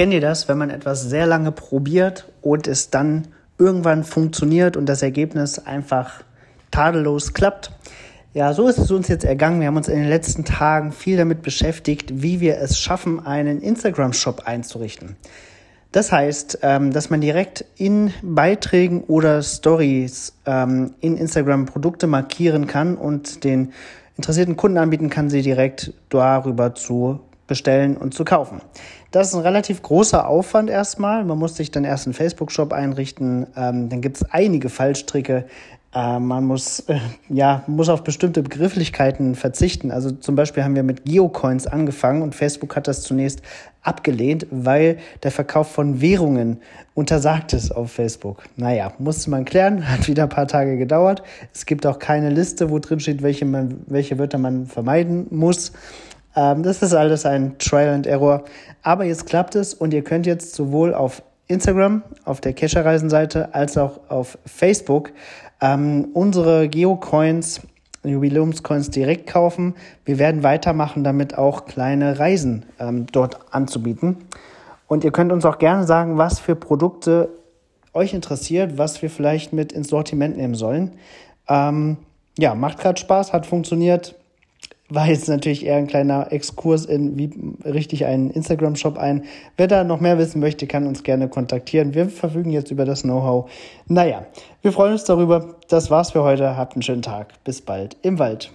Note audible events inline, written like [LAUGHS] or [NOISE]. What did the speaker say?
Kennt ihr das, wenn man etwas sehr lange probiert und es dann irgendwann funktioniert und das Ergebnis einfach tadellos klappt? Ja, so ist es uns jetzt ergangen. Wir haben uns in den letzten Tagen viel damit beschäftigt, wie wir es schaffen, einen Instagram-Shop einzurichten. Das heißt, ähm, dass man direkt in Beiträgen oder Stories ähm, in Instagram Produkte markieren kann und den interessierten Kunden anbieten kann, sie direkt darüber zu bestellen und zu kaufen. Das ist ein relativ großer Aufwand erstmal. Man muss sich dann erst einen Facebook-Shop einrichten. Ähm, dann gibt es einige Fallstricke. Äh, man muss, äh, ja, muss auf bestimmte Begrifflichkeiten verzichten. Also zum Beispiel haben wir mit Geocoins angefangen und Facebook hat das zunächst abgelehnt, weil der Verkauf von Währungen untersagt ist auf Facebook. Naja, musste man klären, [LAUGHS] hat wieder ein paar Tage gedauert. Es gibt auch keine Liste, wo drin steht, welche, welche Wörter man vermeiden muss. Ähm, das ist alles ein Trial and Error. Aber jetzt klappt es und ihr könnt jetzt sowohl auf Instagram, auf der Kescher-Reisenseite, als auch auf Facebook ähm, unsere Geocoins, Jubiläumscoins direkt kaufen. Wir werden weitermachen, damit auch kleine Reisen ähm, dort anzubieten. Und ihr könnt uns auch gerne sagen, was für Produkte euch interessiert, was wir vielleicht mit ins Sortiment nehmen sollen. Ähm, ja, macht gerade Spaß, hat funktioniert war jetzt natürlich eher ein kleiner Exkurs in, wie richte ich einen Instagram-Shop ein. Wer da noch mehr wissen möchte, kann uns gerne kontaktieren. Wir verfügen jetzt über das Know-how. Naja, wir freuen uns darüber. Das war's für heute. Habt einen schönen Tag. Bis bald im Wald.